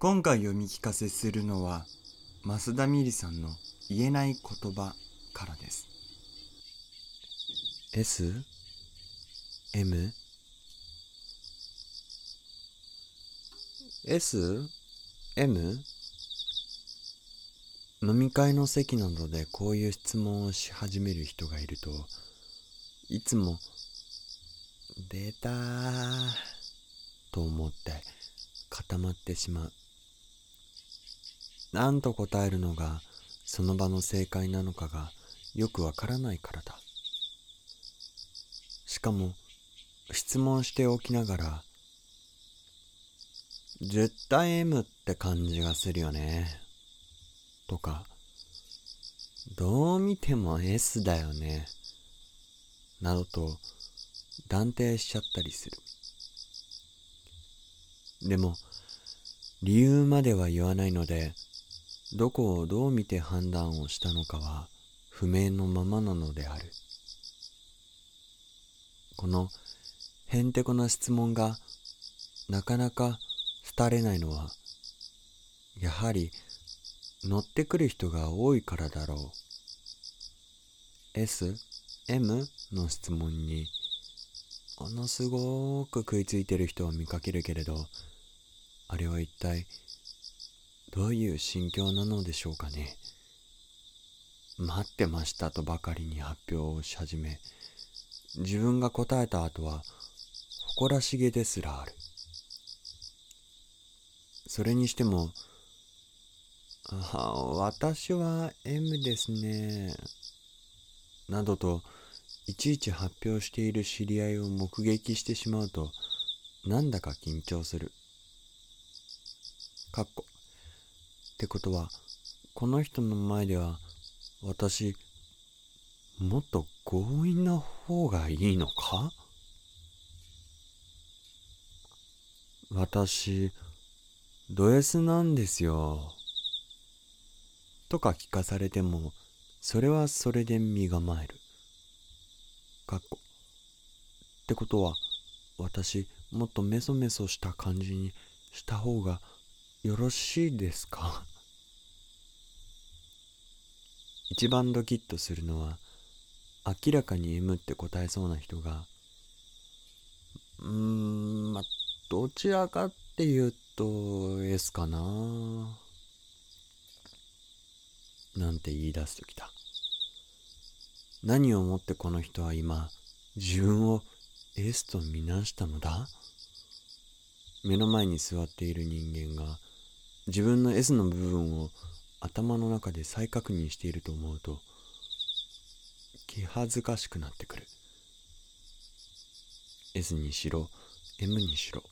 今回読み聞かせするのは増田美里さんの言えない言葉からです。S M S M 飲み会の席などでこういう質問をし始める人がいるといつも「出たー」と思って固まってしまう。何と答えるのがその場の正解なのかがよくわからないからだ。しかも質問しておきながら絶対 M って感じがするよね。とかどう見ても S だよね。などと断定しちゃったりする。でも理由までは言わないのでどこをどう見て判断をしたのかは不明のままなのである。このへんてこな質問がなかなか廃れないのはやはり乗ってくる人が多いからだろう。S、M の質問にものすごく食いついてる人を見かけるけれどあれは一体どういう心境なのでしょうかね。待ってましたとばかりに発表をし始め自分が答えた後は誇らしげですらある。それにしてもあ私は M ですねなどといちいち発表している知り合いを目撃してしまうとなんだか緊張する。かっこってことはこの人の前では私もっと強引な方がいいのか？私ド S なんですよ。とか聞かされてもそれはそれで身構える。かっこ。ってことは私もっとメソメソした感じにした方がよろしいですか？一番ドキッとするのは明らかに M って答えそうな人がうーんまどちらかっていうと S かななんて言い出すときだ。何をもってこの人は今自分を S とみなしたのだ？目の前に座っている人間が自分の S の部分を頭の中で再確認していると思うと気恥ずかしくなってくる。S にしろ M にしろ。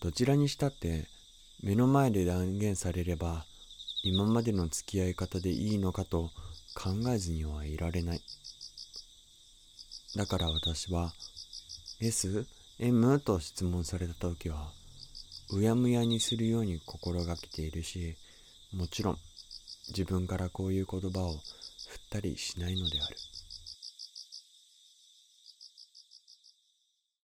どちらにしたって目の前で断言されれば今までの付き合い方でいいのかと考えずにはいられない。だから私は S、M と質問された時はうやむやにするように心がけているしもちろん自分からこういう言葉を振ったりしないのである。